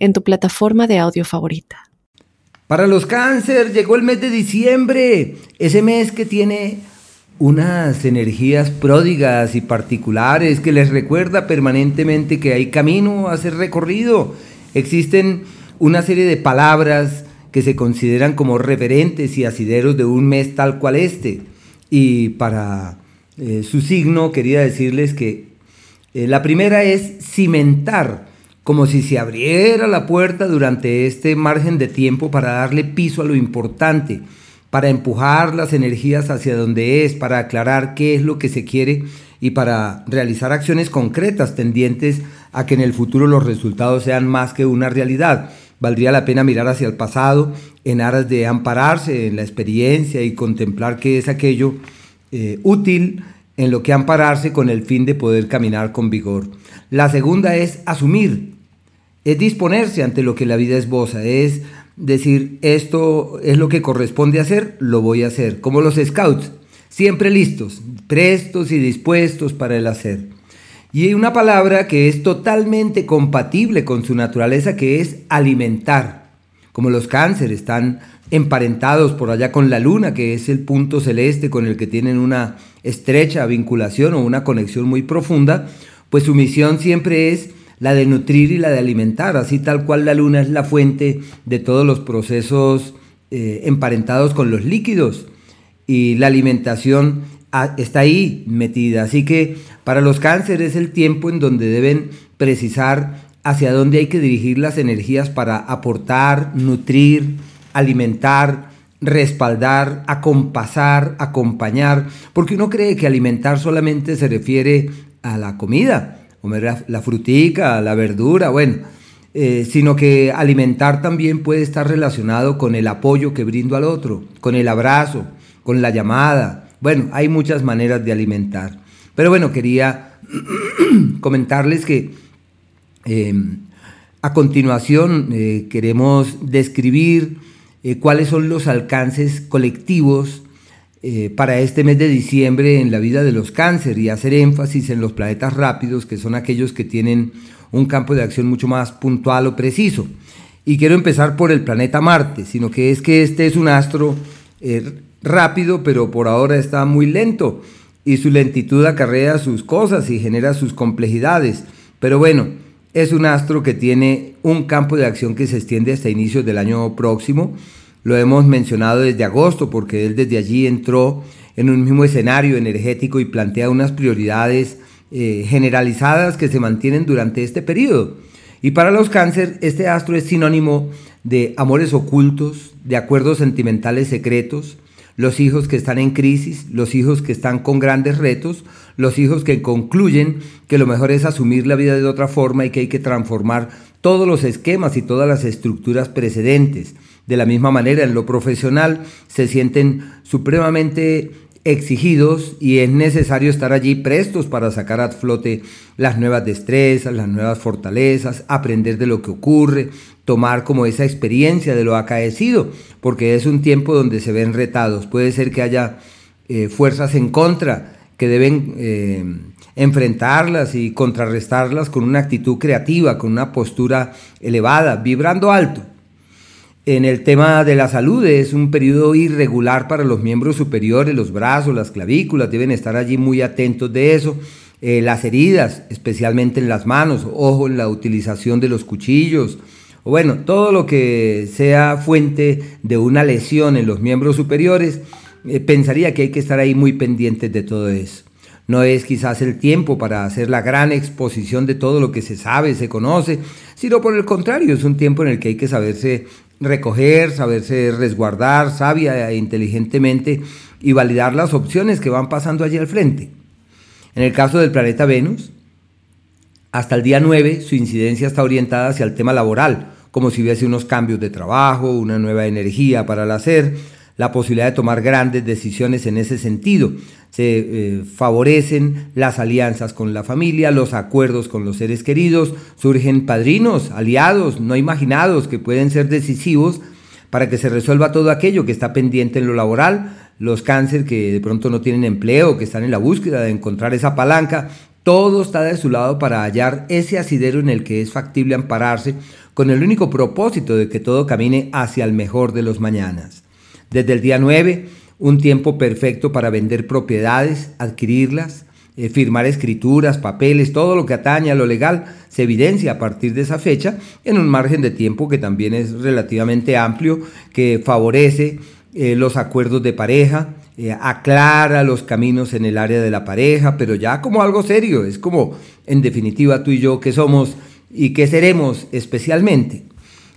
en tu plataforma de audio favorita. Para los cáncer llegó el mes de diciembre, ese mes que tiene unas energías pródigas y particulares que les recuerda permanentemente que hay camino a ser recorrido. Existen una serie de palabras que se consideran como referentes y asideros de un mes tal cual este. Y para eh, su signo quería decirles que eh, la primera es cimentar como si se abriera la puerta durante este margen de tiempo para darle piso a lo importante, para empujar las energías hacia donde es, para aclarar qué es lo que se quiere y para realizar acciones concretas tendientes a que en el futuro los resultados sean más que una realidad. Valdría la pena mirar hacia el pasado en aras de ampararse en la experiencia y contemplar qué es aquello eh, útil en lo que ampararse con el fin de poder caminar con vigor. La segunda es asumir, es disponerse ante lo que la vida esboza, es decir, esto es lo que corresponde hacer, lo voy a hacer, como los scouts, siempre listos, prestos y dispuestos para el hacer. Y hay una palabra que es totalmente compatible con su naturaleza, que es alimentar. Como los cánceres están emparentados por allá con la luna, que es el punto celeste con el que tienen una estrecha vinculación o una conexión muy profunda, pues su misión siempre es la de nutrir y la de alimentar, así tal cual la luna es la fuente de todos los procesos eh, emparentados con los líquidos y la alimentación ah, está ahí metida. Así que para los cánceres es el tiempo en donde deben precisar hacia dónde hay que dirigir las energías para aportar, nutrir, alimentar, respaldar, acompasar, acompañar, porque uno cree que alimentar solamente se refiere a la comida, comer la, frutica, la verdura, bueno, eh, sino que alimentar también puede estar relacionado con el apoyo que brindo al otro, con el abrazo, con la llamada. Bueno, hay muchas maneras de alimentar. Pero bueno, quería comentarles que em, a continuación eh, queremos describir eh, cuáles son los alcances colectivos eh, para este mes de diciembre en la vida de los cáncer y hacer énfasis en los planetas rápidos, que son aquellos que tienen un campo de acción mucho más puntual o preciso. Y quiero empezar por el planeta Marte, sino que es que este es un astro eh, rápido, pero por ahora está muy lento y su lentitud acarrea sus cosas y genera sus complejidades. Pero bueno, es un astro que tiene un campo de acción que se extiende hasta inicios del año próximo lo hemos mencionado desde agosto porque él desde allí entró en un mismo escenario energético y plantea unas prioridades eh, generalizadas que se mantienen durante este periodo. Y para los cáncer, este astro es sinónimo de amores ocultos, de acuerdos sentimentales secretos, los hijos que están en crisis, los hijos que están con grandes retos, los hijos que concluyen que lo mejor es asumir la vida de otra forma y que hay que transformar todos los esquemas y todas las estructuras precedentes. De la misma manera, en lo profesional se sienten supremamente exigidos y es necesario estar allí prestos para sacar a flote las nuevas destrezas, las nuevas fortalezas, aprender de lo que ocurre, tomar como esa experiencia de lo acaecido, porque es un tiempo donde se ven retados. Puede ser que haya eh, fuerzas en contra que deben eh, enfrentarlas y contrarrestarlas con una actitud creativa, con una postura elevada, vibrando alto. En el tema de la salud es un periodo irregular para los miembros superiores, los brazos, las clavículas, deben estar allí muy atentos de eso. Eh, las heridas, especialmente en las manos, ojo en la utilización de los cuchillos, o bueno, todo lo que sea fuente de una lesión en los miembros superiores, eh, pensaría que hay que estar ahí muy pendientes de todo eso. No es quizás el tiempo para hacer la gran exposición de todo lo que se sabe, se conoce, sino por el contrario, es un tiempo en el que hay que saberse recoger, saberse resguardar sabia e inteligentemente y validar las opciones que van pasando allí al frente. En el caso del planeta Venus, hasta el día 9 su incidencia está orientada hacia el tema laboral, como si hubiese unos cambios de trabajo, una nueva energía para el hacer, la posibilidad de tomar grandes decisiones en ese sentido. Se eh, favorecen las alianzas con la familia, los acuerdos con los seres queridos, surgen padrinos, aliados no imaginados que pueden ser decisivos para que se resuelva todo aquello que está pendiente en lo laboral, los cáncer que de pronto no tienen empleo, que están en la búsqueda de encontrar esa palanca, todo está de su lado para hallar ese asidero en el que es factible ampararse con el único propósito de que todo camine hacia el mejor de los mañanas. Desde el día 9, un tiempo perfecto para vender propiedades, adquirirlas, eh, firmar escrituras, papeles, todo lo que atañe a lo legal se evidencia a partir de esa fecha en un margen de tiempo que también es relativamente amplio, que favorece eh, los acuerdos de pareja, eh, aclara los caminos en el área de la pareja, pero ya como algo serio, es como en definitiva tú y yo que somos y que seremos especialmente.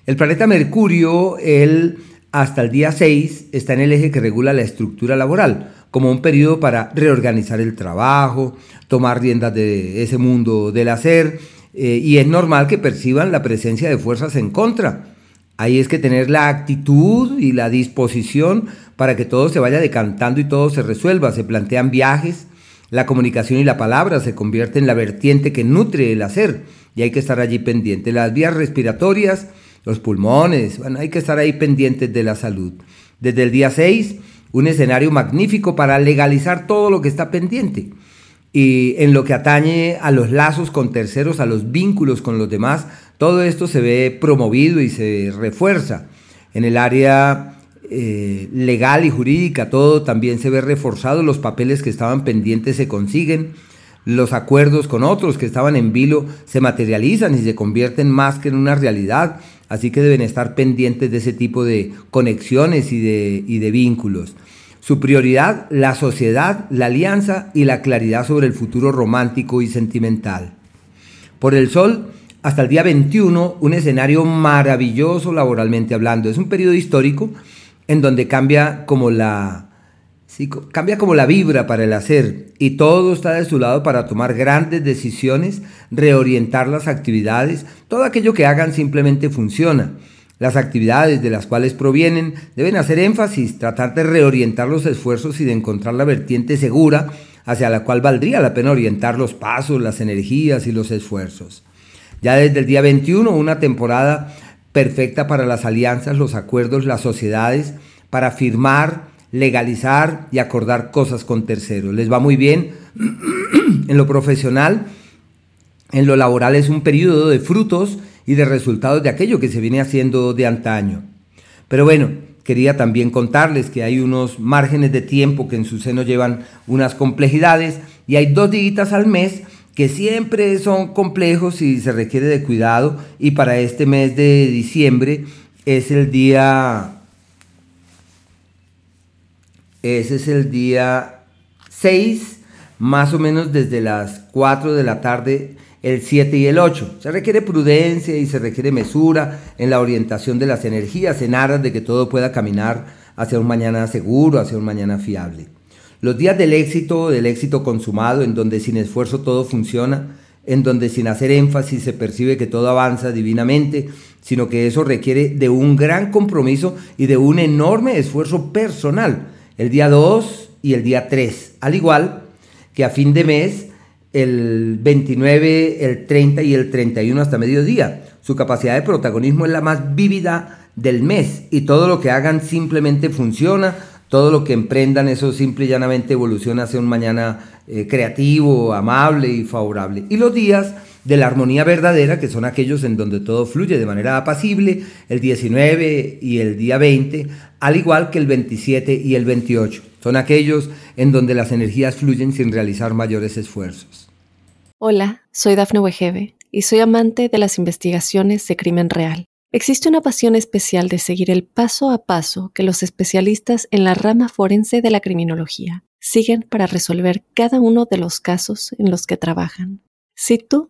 El planeta Mercurio, él hasta el día 6 está en el eje que regula la estructura laboral, como un periodo para reorganizar el trabajo, tomar riendas de ese mundo del hacer, eh, y es normal que perciban la presencia de fuerzas en contra. Ahí es que tener la actitud y la disposición para que todo se vaya decantando y todo se resuelva. Se plantean viajes, la comunicación y la palabra se convierte en la vertiente que nutre el hacer y hay que estar allí pendiente. Las vías respiratorias, los pulmones, bueno, hay que estar ahí pendientes de la salud. Desde el día 6 un escenario magnífico para legalizar todo lo que está pendiente. Y en lo que atañe a los lazos con terceros, a los vínculos con los demás, todo esto se ve promovido y se refuerza. En el área eh, legal y jurídica, todo también se ve reforzado, los papeles que estaban pendientes se consiguen, los acuerdos con otros que estaban en vilo se materializan y se convierten más que en una realidad, así que deben estar pendientes de ese tipo de conexiones y de, y de vínculos. Su prioridad, la sociedad, la alianza y la claridad sobre el futuro romántico y sentimental. Por el Sol, hasta el día 21, un escenario maravilloso laboralmente hablando. Es un periodo histórico en donde cambia como la, cambia como la vibra para el hacer y todo está de su lado para tomar grandes decisiones, reorientar las actividades, todo aquello que hagan simplemente funciona. Las actividades de las cuales provienen deben hacer énfasis, tratar de reorientar los esfuerzos y de encontrar la vertiente segura hacia la cual valdría la pena orientar los pasos, las energías y los esfuerzos. Ya desde el día 21, una temporada perfecta para las alianzas, los acuerdos, las sociedades, para firmar, legalizar y acordar cosas con terceros. Les va muy bien en lo profesional, en lo laboral es un periodo de frutos y de resultados de aquello que se viene haciendo de antaño. Pero bueno, quería también contarles que hay unos márgenes de tiempo que en su seno llevan unas complejidades y hay dos días al mes que siempre son complejos y se requiere de cuidado y para este mes de diciembre es el día ese es el día 6, más o menos desde las 4 de la tarde, el 7 y el 8. Se requiere prudencia y se requiere mesura en la orientación de las energías, en aras de que todo pueda caminar hacia un mañana seguro, hacia un mañana fiable. Los días del éxito, del éxito consumado, en donde sin esfuerzo todo funciona, en donde sin hacer énfasis se percibe que todo avanza divinamente, sino que eso requiere de un gran compromiso y de un enorme esfuerzo personal el día 2 y el día 3, al igual que a fin de mes el 29, el 30 y el 31 hasta mediodía. Su capacidad de protagonismo es la más vívida del mes y todo lo que hagan simplemente funciona, todo lo que emprendan eso simple y llanamente evoluciona hacia un mañana eh, creativo, amable y favorable. Y los días de la armonía verdadera, que son aquellos en donde todo fluye de manera apacible, el 19 y el día 20, al igual que el 27 y el 28. Son aquellos en donde las energías fluyen sin realizar mayores esfuerzos. Hola, soy Dafne Wegebe y soy amante de las investigaciones de crimen real. Existe una pasión especial de seguir el paso a paso que los especialistas en la rama forense de la criminología siguen para resolver cada uno de los casos en los que trabajan. Si tú